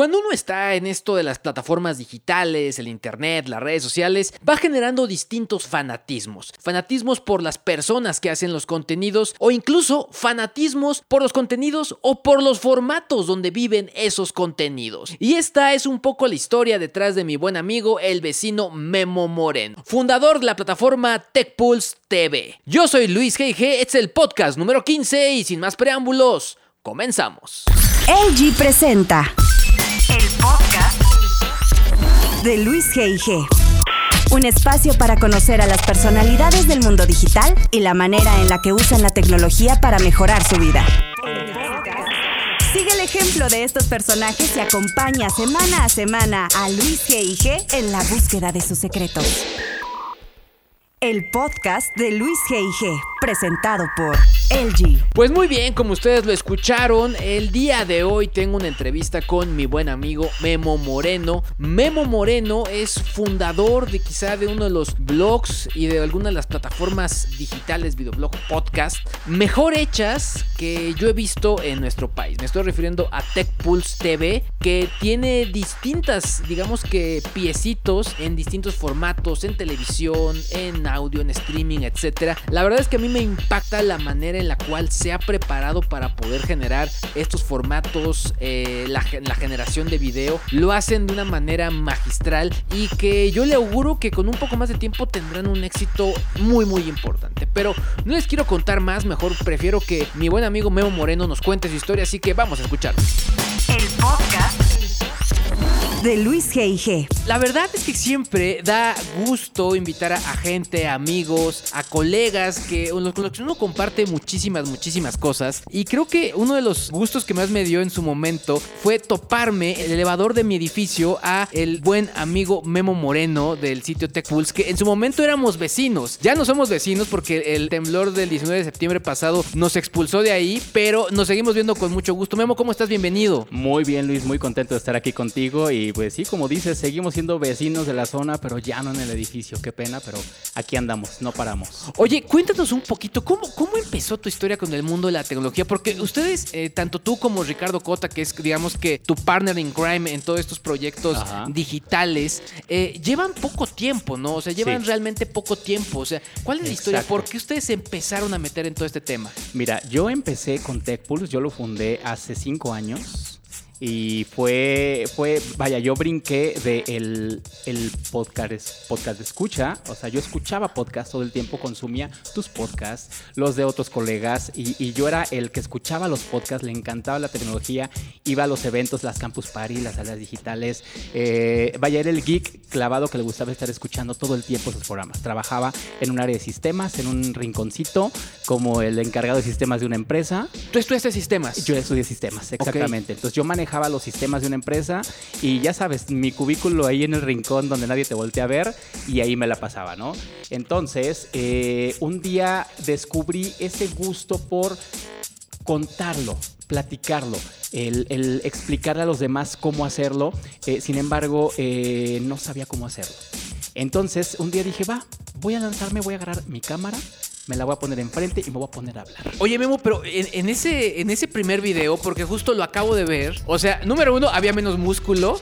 Cuando uno está en esto de las plataformas digitales, el internet, las redes sociales, va generando distintos fanatismos. Fanatismos por las personas que hacen los contenidos o incluso fanatismos por los contenidos o por los formatos donde viven esos contenidos. Y esta es un poco la historia detrás de mi buen amigo el vecino Memo Moreno, fundador de la plataforma TechPulse TV. Yo soy Luis G.G., este es el podcast número 15 y sin más preámbulos, comenzamos. LG presenta el podcast de Luis G.I.G. Un espacio para conocer a las personalidades del mundo digital y la manera en la que usan la tecnología para mejorar su vida. Sigue el ejemplo de estos personajes y acompaña semana a semana a Luis G.I.G. en la búsqueda de sus secretos. El podcast de Luis G.I.G., presentado por LG. Pues muy bien, como ustedes lo escucharon, el día de hoy tengo una entrevista con mi buen amigo Memo Moreno. Memo Moreno es fundador de quizá de uno de los blogs y de alguna de las plataformas digitales, videoblog, podcast, mejor hechas que yo he visto en nuestro país. Me estoy refiriendo a TechPulse TV, que tiene distintas, digamos que piecitos en distintos formatos, en televisión, en audio, en streaming, etc. La verdad es que a mí me impacta la manera en la cual se ha preparado para poder generar estos formatos, eh, la, generación de video. Lo hacen de una manera magistral y que yo le auguro que con un poco más de tiempo tendrán un éxito muy muy importante. Pero no les quiero contar más, mejor prefiero que mi buen amigo Memo Moreno nos cuente su historia, así que vamos a escuchar. El podcast de Luis G.I.G. La verdad es que siempre da gusto invitar a, gente, a amigos, a colegas que, con los que uno comparte muchísimas, muchísimas cosas. Y creo que uno de los gustos que más me dio en su momento fue toparme el elevador de mi edificio a el buen amigo Memo Moreno del sitio TechPulse, que en su momento éramos vecinos. Ya no somos vecinos porque el temblor del 19 de septiembre pasado nos expulsó de ahí, pero nos seguimos viendo con mucho gusto. Memo, ¿cómo estás? Bienvenido. Muy bien, Luis, muy contento de estar aquí contigo y pues sí, como dices, seguimos siendo vecinos de la zona, pero ya no en el edificio. Qué pena, pero aquí andamos, no paramos. Oye, cuéntanos un poquito, ¿cómo, cómo empezó tu historia con el mundo de la tecnología? Porque ustedes, eh, tanto tú como Ricardo Cota, que es, digamos que tu partner in crime en todos estos proyectos Ajá. digitales, eh, llevan poco tiempo, ¿no? O sea, llevan Sí. realmente poco tiempo. O sea, ¿cuál es la historia? ¿Por qué ustedes se empezaron a meter en todo este tema? Mira, yo empecé con TechPulse, yo lo fundé hace cinco años. Y fue, fue, vaya, yo brinqué de el, el podcast, podcast de escucha. O sea, yo escuchaba podcast todo el tiempo, consumía tus podcasts, los de otros colegas. Y, y yo era el que escuchaba los podcasts, le encantaba la tecnología, iba a los eventos, las campus party, las salas digitales. eh, vaya, era el geek clavado que le gustaba estar escuchando todo el tiempo esos programas. Trabajaba en un área de sistemas, en un rinconcito, como el encargado de sistemas de una empresa. Tú estudiaste sistemas. Yo estudié sistemas, exactamente. Entonces yo manejaba los sistemas de una empresa y ya sabes, mi cubículo ahí en el rincón donde nadie te voltea a ver y ahí me la pasaba, ¿no? Entonces, eh, un día descubrí ese gusto por contarlo, platicarlo, el, el explicarle a los demás cómo hacerlo. Eh, sin embargo, eh, no sabía cómo hacerlo. Entonces, un día dije, va, voy a lanzarme, voy a agarrar mi cámara, me la voy a poner enfrente y me voy a poner a hablar. Oye, Memo, pero en, en ese, en ese primer video, porque justo lo acabo de ver, o sea, número uno, había menos músculo,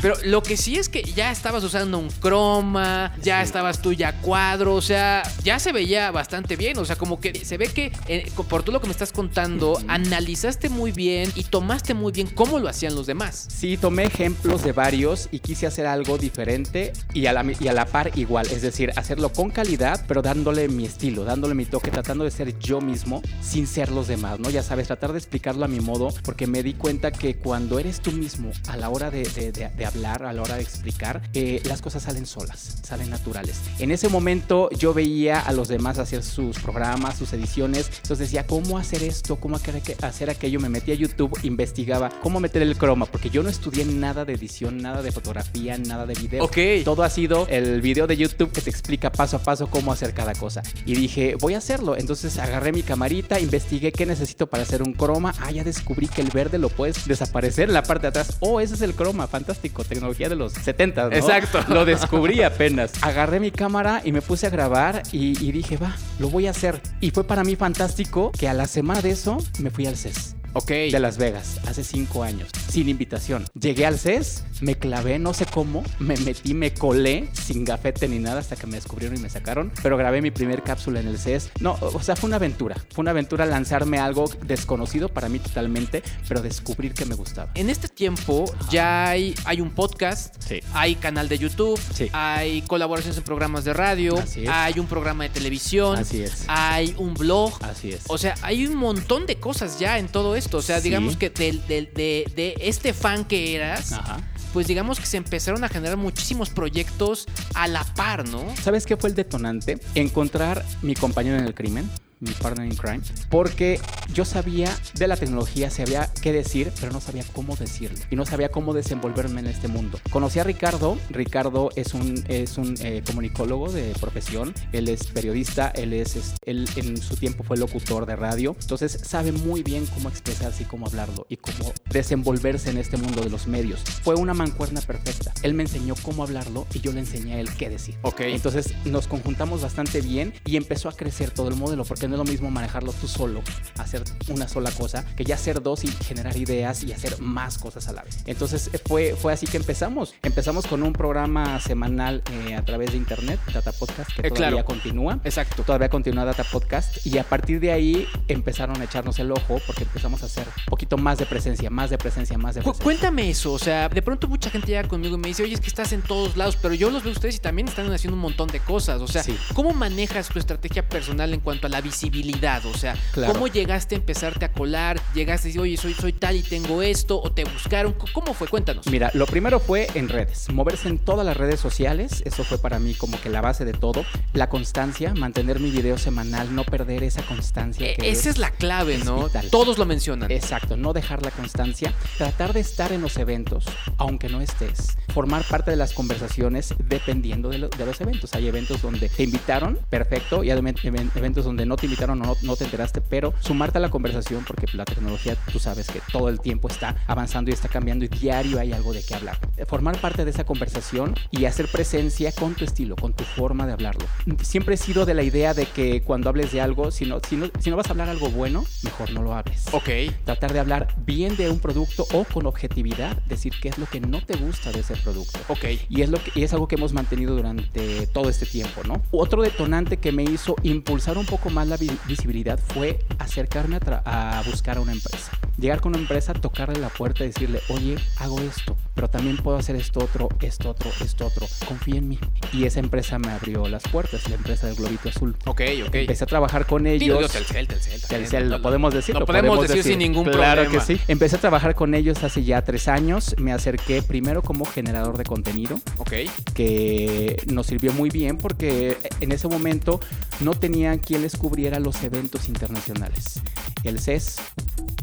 pero lo que sí es que ya estabas usando un croma, ya estabas tú ya cuadro, o sea, ya se veía bastante bien, o sea, como que se ve que eh, por todo lo que me estás contando, analizaste muy bien y tomaste muy bien cómo lo hacían los demás. Sí, tomé ejemplos de varios y quise hacer algo diferente y a la, y a la par igual, es decir, hacerlo con calidad, pero dándole mi estilo, dándole mi toque, tratando de ser yo mismo sin ser los demás, ¿no? Ya sabes, tratar de explicarlo a mi modo, porque me di cuenta que cuando eres tú mismo a la hora de, de- de- de hablar, a la hora de explicar, eh, las cosas salen solas, salen naturales. En ese momento yo veía a los demás hacer sus programas, sus ediciones, entonces decía, ¿cómo hacer esto? ¿Cómo hacer hacer aquello? Me metí a YouTube, investigaba cómo meter el croma, porque yo no estudié nada de edición, nada de fotografía, nada de video. Ok. Todo ha sido el video de YouTube que te explica paso a paso cómo hacer cada cosa. Y dije, voy a hacerlo. Entonces agarré mi camarita, investigué qué necesito para hacer un croma. Ah, ya descubrí que el verde lo puedes desaparecer en la parte de atrás. Oh, ese es el croma, fantástico. Tecnología de los 70, ¿no? Exacto. Lo descubrí apenas. Agarré mi cámara y me puse a grabar y, y dije, va, lo voy a hacer. Y fue para mí fantástico que a la semana de eso me fui al CES Ok. de Las Vegas hace cinco años, sin invitación. Llegué al CES, me clavé, no sé cómo, me metí, me colé sin gafete ni nada hasta que me descubrieron y me sacaron, pero grabé mi primer cápsula en el CES. No, o sea, fue una aventura, fue una aventura lanzarme algo desconocido para mí totalmente, pero descubrir que me gustaba. En este tiempo ya hay, hay un podcast, Sí. hay canal de YouTube, Sí. hay colaboraciones en programas de radio, Así es. hay un programa de televisión, Así es. hay un blog. Así es. O sea, hay un montón de cosas ya en todo esto. O sea, Sí. digamos que del- de, de este fan que eras, Ajá. pues digamos que se empezaron a generar muchísimos proyectos a la par, ¿no? ¿Sabes qué fue el detonante? Encontrar mi compañero en el crimen, mi partner in crime, porque yo sabía de la tecnología, sabía qué decir, pero no sabía cómo decirlo y no sabía cómo desenvolverme en este mundo. Conocí a Ricardo, Ricardo es un, es un eh, comunicólogo de profesión, él es periodista, él, es, es- él en su tiempo fue locutor de radio, entonces sabe muy bien cómo expresarse y cómo hablarlo y cómo desenvolverse en este mundo de los medios. Fue una mancuerna perfecta. Él me enseñó cómo hablarlo y yo le enseñé a él qué decir. Ok. Entonces nos conjuntamos bastante bien y empezó a crecer todo el modelo, porque no es lo mismo manejarlo tú solo, hacer una sola cosa, que ya hacer dos y generar ideas y hacer más cosas a la vez. Entonces eh, fue, fue así que empezamos. Empezamos con un programa semanal eh, a través de internet, Data Podcast, que Eh, todavía claro. continúa. Exacto. Todavía continúa Data Podcast y a partir de ahí empezaron a echarnos el ojo porque empezamos a hacer un poquito más de presencia, más de presencia, más de presencia. Cuéntame eso, o sea, de pronto mucha gente llega conmigo y me dice, oye, es que estás en todos lados, pero yo los veo a ustedes y también están haciendo un montón de cosas, o sea, Sí. ¿cómo manejas tu estrategia personal en cuanto a la visibilidad? O sea, Claro. ¿cómo llegaste a empezarte a colar? ¿Llegaste y dices, oye, soy, soy tal y tengo esto? ¿O te buscaron? ¿Cómo fue? Cuéntanos. Mira, lo primero fue en redes, moverse en todas las redes sociales, eso fue para mí como que la base de todo, la constancia, mantener mi video semanal, no perder esa constancia. E- que Esa es la clave, es ¿no? vital. Todos lo mencionan. Exacto, no dejar la constancia, tratar de estar en los eventos, aunque no estés, formar parte de las conversaciones dependiendo de, lo- de los eventos. Hay eventos donde te invitaron, perfecto, y hay even- even- eventos donde no te invitaron o no, no te enteraste, pero sumarte a la conversación porque la tecnología, tú sabes que todo el tiempo está avanzando y está cambiando y diario hay algo de qué hablar. Formar parte de esa conversación y hacer presencia con tu estilo, con tu forma de hablarlo. Siempre he sido de la idea de que cuando hables de algo, si no, si no, si no vas a hablar algo bueno, mejor no lo hables Ok. tratar de hablar bien de un producto o con objetividad, decir qué es lo que no te gusta de ese producto. Ok. Y es, lo que, y es algo que hemos mantenido durante todo este tiempo, ¿no? Otro detonante que me hizo impulsar un poco más la visibilidad fue acercarme a, a buscar a una empresa. Llegar con una empresa, tocarle la puerta y decirle, oye, hago esto, pero también puedo hacer esto otro, esto otro, esto otro. Confía en mí. Y esa empresa me abrió las puertas, la empresa del Globito Azul. Ok, ok. Empecé a trabajar con ellos. digo, Telcel, Telcel. Telcel, lo podemos decir. Lo podemos decir sin ningún claro problema. que sí. Empecé a trabajar con ellos hace ya tres años. Me acerqué primero como generador de contenido, Ok. que nos sirvió muy bien porque en ese momento no tenían quien les cubriera los eventos internacionales. El CES,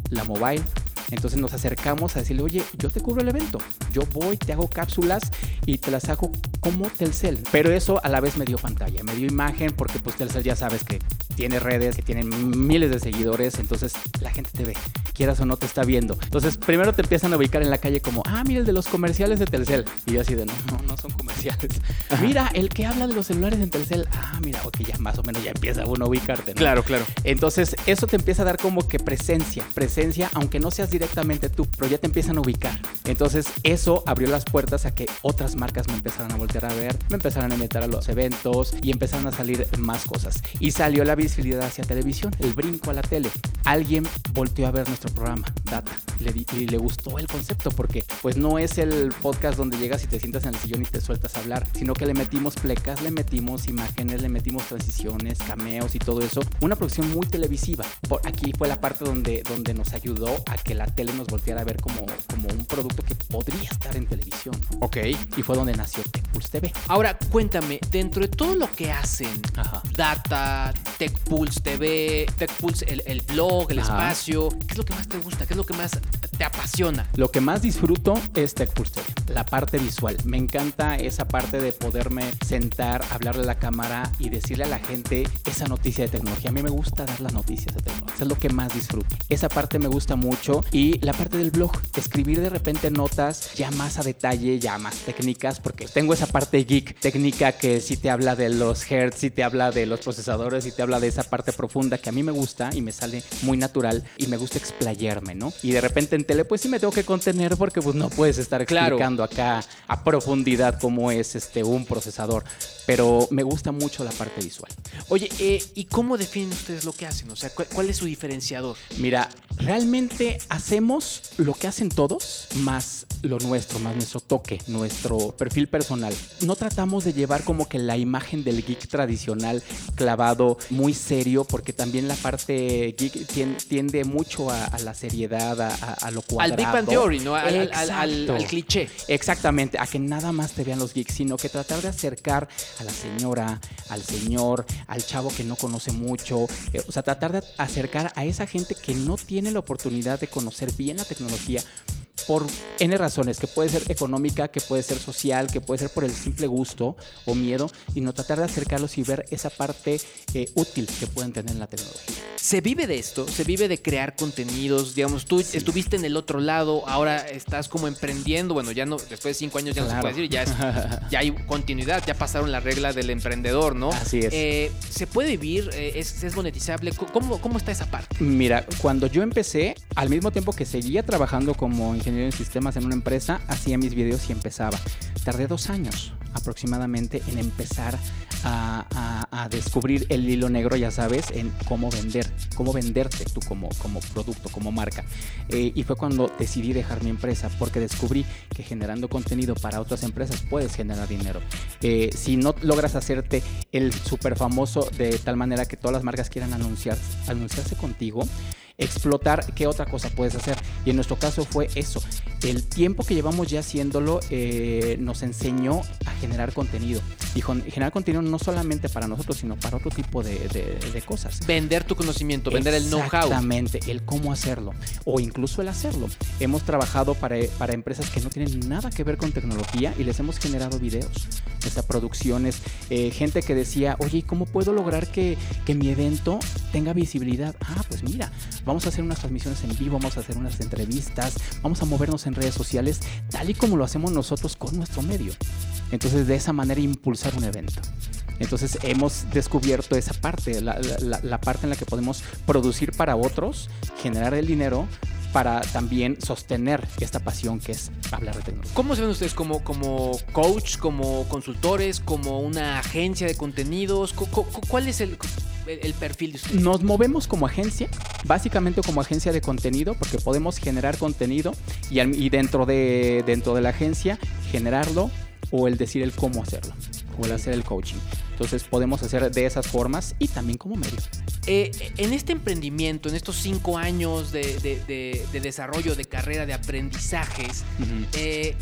la Mobile. Entonces nos acercamos a decirle, oye, yo te cubro el evento. Yo voy, te hago cápsulas y te las hago como Telcel. Pero eso a la vez me dio pantalla, me dio imagen porque pues Telcel ya sabes que tiene redes, que tienen miles de seguidores, entonces la gente te ve. quieras o no te está viendo. Entonces, primero te empiezan a ubicar en la calle como, ah, mira el de los comerciales de Telcel. Y yo así de, no, no, no son comerciales. Mira, el que habla de los celulares en Telcel. Ah, mira, ok, ya más o menos ya empieza uno a ubicarte. ¿no? Claro, claro. Entonces, eso te empieza a dar como que presencia, presencia, aunque no seas directamente tú, pero ya te empiezan a ubicar. Entonces, eso abrió las puertas a que otras marcas me empezaran a voltear a ver, me empezaran a invitar a los eventos y empezaron a salir más cosas. Y salió la visibilidad hacia televisión, el brinco a la tele. Alguien volteó a ver nuestro programa, Data, le di- y le gustó el concepto porque pues no es el podcast donde llegas y te sientas en el sillón y te sueltas a hablar, sino que le metimos plecas, le metimos imágenes, le metimos transiciones, cameos y todo eso. Una producción muy televisiva. Por aquí fue la parte donde, donde nos ayudó a que la tele nos volteara a ver como, como un producto que podría estar en televisión. Ok. Y fue donde nació TechPulse TV. Ahora, cuéntame, dentro de todo lo que hacen, Ajá. Data, TechPulse TV, TechPulse, el, el blog, el Ajá. espacio, ¿qué es lo que más te gusta? ¿Qué es lo que más te apasiona? Lo que más disfruto es TechPulse TV, la parte visual. Me encanta esa parte de poderme sentar, hablarle a la cámara y decirle a la gente esa noticia de tecnología. A mí me gusta dar las noticias de tecnología. Es lo que más disfruto. Esa parte me gusta mucho. Y la parte del blog, escribir de repente notas ya más a detalle, ya más técnicas, porque tengo esa parte geek técnica que sí te habla de los hertz, sí te habla de los procesadores, sí te habla de esa parte profunda que a mí me gusta y me sale muy natural y me gusta explayarme, ¿no? Y de repente en tele pues sí me tengo que contener porque pues no puedes estar Claro. explicando acá a profundidad cómo es este un procesador, pero me gusta mucho la parte visual. Oye, eh, ¿y cómo definen ustedes lo que hacen? O sea, ¿cuál, cuál es su diferenciador? Mira, realmente hacemos lo que hacen todos, más lo nuestro, más nuestro toque, nuestro perfil personal. No tratamos de llevar como que la imagen del geek tradicional clavado muy serio, porque también la parte geek tien- tiende mucho a, a la seriedad, a, a- a lo Al cuadrado. Big Bang Theory, ¿no? Al, al- al- al- al cliché. Exactamente, a que nada más te vean los geeks, sino que tratar de acercar a la señora, al señor, al chavo que no conoce mucho, eh, o sea, tratar de acercar a esa gente que no tiene la oportunidad de conocer bien la tecnología por N razones, que puede ser económica, que puede ser social, que puede ser por el simple gusto o miedo, y no tratar de acercarlos y ver esa parte eh, útil que pueden tener en la tecnología. Se vive de esto, se vive de crear contenidos. Digamos, tú estuviste en el otro lado, ahora estás como emprendiendo. Bueno, ya no, después de cinco años ya no se Claro. puede decir, ya, es- ya hay continuidad, ya pasaron la regla del emprendedor, ¿no? Así es. Eh, ¿Se puede vivir? Eh, ¿Es, es monetizable? ¿Cómo, ¿Cómo está esa parte? Mira, cuando yo empecé, al mismo tiempo que seguía trabajando como ingeniero en sistemas en una empresa, hacía mis videos y empezaba. Tardé dos años aproximadamente en empezar a, a- a descubrir el hilo negro, ya sabes, en cómo vender, cómo venderte tú como, como producto, como marca. Eh, y fue cuando decidí dejar mi empresa, porque descubrí que generando contenido para otras empresas puedes generar dinero. Eh, si no logras hacerte el súper famoso de tal manera que todas las marcas quieran anunciar, anunciarse contigo, explotar qué otra cosa puedes hacer. Y en nuestro caso fue eso. El tiempo que llevamos ya haciéndolo eh, nos enseñó a generar contenido. Y generar contenido no solamente para nosotros, sino para otro tipo de, de- de cosas. Vender tu conocimiento, vender el know-how. Exactamente, el cómo hacerlo o incluso el hacerlo. Hemos trabajado para, para empresas que no tienen nada que ver con tecnología y les hemos generado videos, sea, producciones, eh, gente que decía, oye, ¿y ¿cómo puedo lograr que, que mi evento tenga visibilidad? Ah, pues mira, vamos a hacer unas transmisiones en vivo, vamos a hacer unas entrevistas, vamos a movernos en redes sociales, tal y como lo hacemos nosotros con nuestro medio. Entonces, de esa manera impulsar un evento. Entonces hemos descubierto esa parte, la, la- la- parte en la que podemos producir para otros, generar el dinero para también sostener esta pasión que es hablar de tecnología. ¿Cómo se ven ustedes como, como coach, como consultores, como una agencia de contenidos? Cu- cu- cu- ¿Cuál es el, el- perfil de ustedes? Nos movemos como agencia, básicamente como agencia de contenido, porque podemos generar contenido y, dentro, de, dentro de la agencia generarlo o el decir el cómo hacerlo o el hacer el coaching. Entonces podemos hacer de esas formas y también como medio. Eh, en este emprendimiento, en estos cinco años de, de- de- de desarrollo, de carrera, de aprendizajes, eh,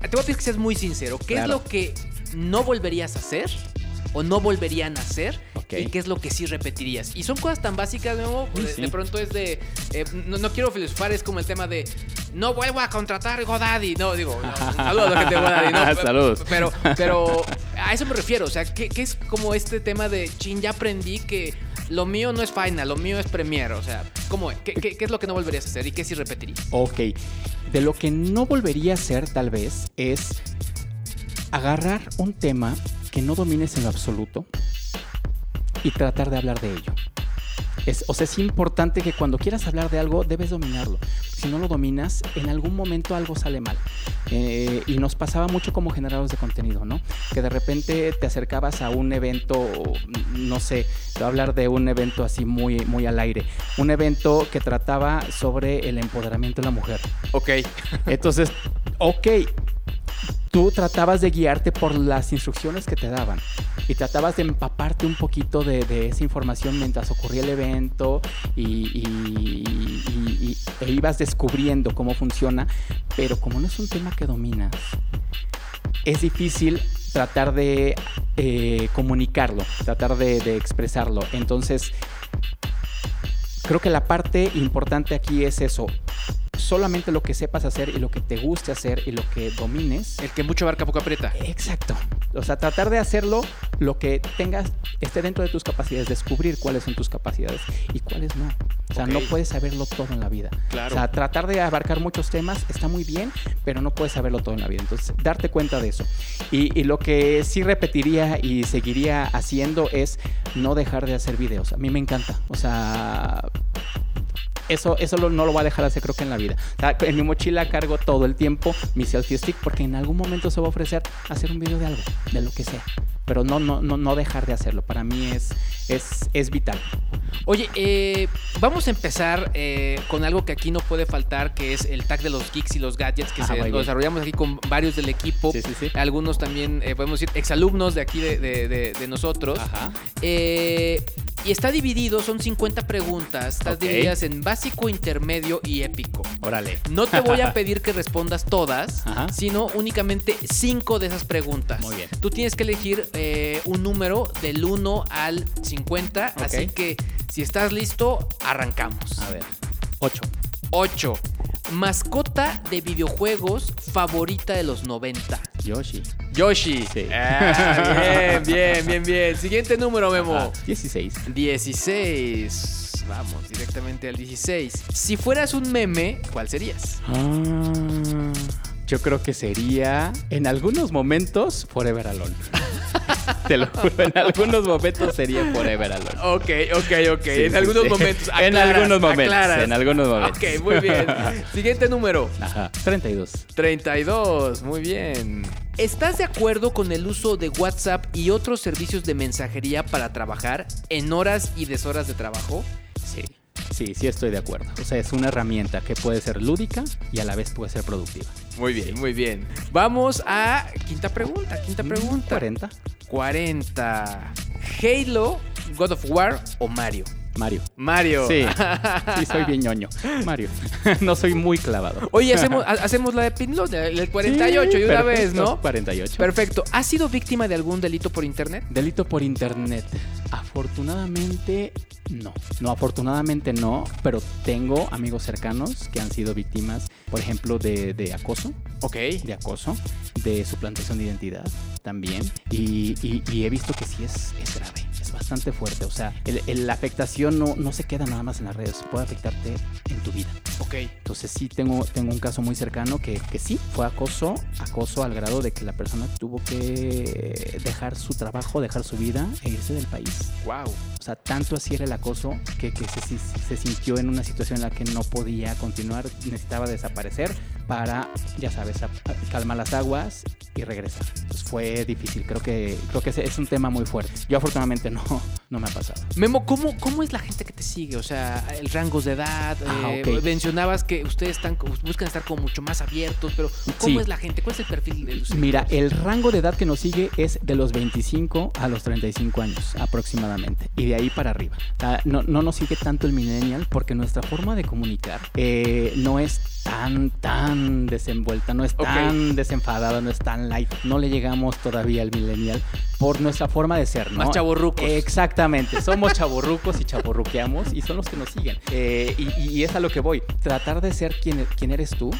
te voy a pedir que seas muy sincero. ¿Qué es lo que no volverías a hacer? ¿O no volverían a hacer? ¿Y qué es lo que sí repetirías? Y son cosas tan básicas, Memo, de, sí. de pronto es de... eh, no, no quiero filosofar, es como el tema de... No vuelvo a contratar GoDaddy. No, digo, no, saludos a la gente de GoDaddy. No, Saludos. Pero, pero a eso me refiero. O sea, que, que es como este tema de, chin, ya aprendí que lo mío no es Final, lo mío es Premiere. O sea, ¿cómo es? ¿Qué, qué, qué es lo que no volverías a hacer y qué sí repetirías? Ok. De lo que no volvería a hacer, tal vez, es agarrar un tema que no domines en lo absoluto y tratar de hablar de ello. Es, o sea, es importante que cuando quieras hablar de algo, debes dominarlo. Si no lo dominas, en algún momento algo sale mal. Eh, y nos pasaba mucho como generadores de contenido, ¿no? Que de repente te acercabas a un evento, no sé, voy a hablar de un evento así muy, muy al aire. Un evento que trataba sobre el empoderamiento de la mujer. Ok. Entonces, ok, tú tratabas de guiarte por las instrucciones que te daban y tratabas de empaparte un poquito de, esa información mientras ocurría el evento y, e ibas descubriendo cómo funciona, pero como no es un tema que dominas, es difícil tratar de eh, comunicarlo, tratar de expresarlo. Entonces, creo que la parte importante aquí es eso. Solamente lo que sepas hacer y lo que te guste hacer y lo que domines. El que mucho abarca poco aprieta. Exacto. O sea, tratar de hacerlo lo que tengas, esté dentro de tus capacidades, descubrir cuáles son tus capacidades y cuáles no. O sea, no puedes saberlo todo en la vida. Claro. O sea, tratar de abarcar muchos temas está muy bien, pero no puedes saberlo todo en la vida. Entonces, darte cuenta de eso. Y, y lo que sí repetiría y seguiría haciendo es no dejar de hacer videos. A mí me encanta. O sea, eso, eso no lo voy a dejar de hacer creo que en la vida. En mi mochila cargo todo el tiempo mi selfie stick porque en algún momento se va a ofrecer hacer un video de algo, de lo que sea. Pero no, no, no, no dejar de hacerlo. Para mí es, es, es vital. Oye, eh, vamos a empezar eh, con algo que aquí no puede faltar, que es el tag de los geeks y los gadgets, que Ah, se, lo bien. desarrollamos aquí con varios del equipo. Sí, sí, sí. Algunos también, eh, podemos decir, exalumnos de aquí de, de- de- de nosotros. Ajá. Eh, y está dividido, son 50 preguntas. Estás Ok. divididas en básico, intermedio y épico. Órale. No te voy a pedir que respondas todas, Ajá. sino únicamente 5 de esas preguntas. Muy bien. Tú tienes que elegir eh, un número del 1 al 50, Ok. así que si estás listo, arrancamos. A ver. Ocho. 8. Mascota de videojuegos favorita de los 90. Yoshi. Yoshi. Sí. Ah, bien, bien, bien, bien. Siguiente número, Memo. Ajá. 16. 16. Vamos directamente al 16. Si fueras un meme, ¿cuál serías? Ah, yo creo que sería en algunos momentos Forever Alone. Te lo juro, en algunos momentos sería Forever Alone. Ok, ok, ok. Sí, en sí, algunos sí. momentos. En algunos momentos, aclaras. en algunos momentos. Ok, muy bien. Siguiente número. Ajá. 32. 32, muy bien. ¿Estás de acuerdo con el uso de WhatsApp y otros servicios de mensajería para trabajar en horas y deshoras de trabajo? Sí. Sí, estoy de acuerdo. O sea, es una herramienta que puede ser lúdica y a la vez puede ser productiva. Muy bien, muy bien. Vamos a quinta pregunta, quinta pregunta. 40. 40. Halo, God of War o Mario. Mario. Mario. Sí. Sí, soy bien ñoño. Mario. No soy muy clavado. Oye, hacemos, ha- hacemos la de Pinlot, el 48 Sí, y una perfecto. vez, ¿no? 48. Perfecto. ¿Has sido víctima de algún delito por internet? Delito por internet. Afortunadamente, no. No, afortunadamente no, pero tengo amigos cercanos que han sido víctimas, por ejemplo, de, de acoso, Ok. de acoso, de suplantación de identidad también. Y, y- y he visto que sí es, es grave, es bastante fuerte. O sea, el- el- la afectación no, no se queda nada más en las redes, puede afectarte en tu vida. Ok. Entonces sí tengo, tengo un caso muy cercano que, que sí fue acoso, acoso al grado de que la persona tuvo que dejar su trabajo, dejar su vida e irse del país. Wow. O sea, tanto así era el acoso que, que se, se- se sintió en una situación en la que no podía continuar, necesitaba desaparecer para, ya sabes, calmar las aguas y regresar. Entonces fue difícil, creo que, creo que es un tema muy fuerte. Yo afortunadamente no, no me ha pasado. Memo, ¿cómo, ¿cómo es la gente que te sigue? O sea, el rangos de edad. Ah, eh. Mencionabas que ustedes están, buscan estar como mucho más abiertos, pero ¿cómo Sí. es la gente? ¿Cuál es el perfil de los Mira, el rango de edad que nos sigue es de los 25 a los 35 años aproximadamente. Y de ahí para arriba. No, no nos sigue tanto el millennial porque nuestra forma de comunicar eh, no es tan, tan desenvuelta, no es tan desenfadada, no es tan light. No le llegamos todavía al millennial por nuestra forma de ser, ¿no? Más chaborrucos. Exactamente, somos chaborrucos y chaborruqueamos y son los que nos siguen. Eh, y, y, es a lo que voy, tratar de ser quien, quien eres tú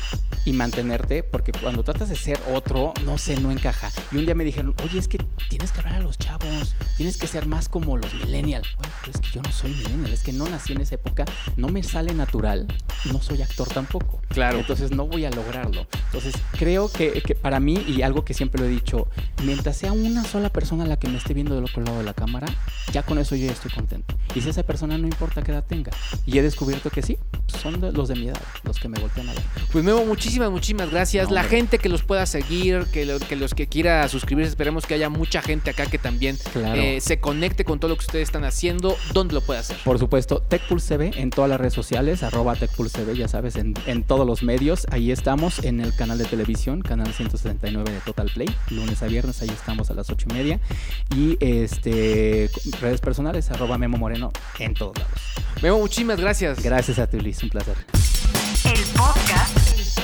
y mantenerte, porque cuando tratas de ser otro, no sé, no encaja. Y un día me dijeron, oye, es que tienes que hablar a los chavos, tienes que ser más como los millennials. Bueno, pues es que yo no soy millennial, es que no nací en esa época, no me sale natural, no soy actor tampoco. Claro. Entonces no voy a lograrlo. Entonces creo que, que para mí, y algo que siempre lo he dicho, mientras sea una sola persona la que me esté viendo del otro lado de la cámara, ya con eso yo ya estoy contento. Y si esa persona no importa qué edad tenga. Y he descubierto que sí, son de, los de mi edad, los que me voltean a ver. Pues Memo, muchísimas, muchísimas gracias. No, la hombre. gente que los pueda seguir, que, lo- que los que quiera suscribirse, esperemos que haya mucha gente acá que también Claro. eh, se conecte con todo lo que ustedes están haciendo. ¿Dónde lo puede hacer? Por supuesto, TechPulse TV en todas las redes sociales, arroba TechPulse TV, ya sabes, en, en todos los medios. Ahí estamos en el canal de televisión, canal 169 de Total Play, lunes a viernes, ahí estamos a las 8 y media. Y este redes personales, arroba Memo Moreno en todos lados. Memo, muchísimas gracias. Gracias a ti, Luis, un placer. El podcast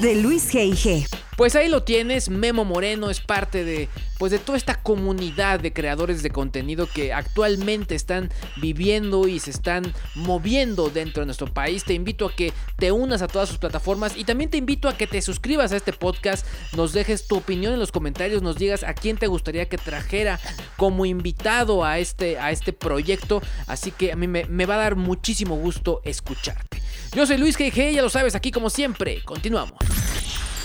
de Luis G.I.G. Pues ahí lo tienes, Memo Moreno es parte de pues de toda esta comunidad de creadores de contenido que actualmente están viviendo y se están moviendo dentro de nuestro país. Te invito a que te unas a todas sus plataformas y también te invito a que te suscribas a este podcast, nos dejes tu opinión en los comentarios, nos digas a quién te gustaría que trajera como invitado a este a este proyecto, así que a mí me, me va a dar muchísimo gusto escucharte. Yo soy Luis GG, ya lo sabes, aquí como siempre. Continuamos.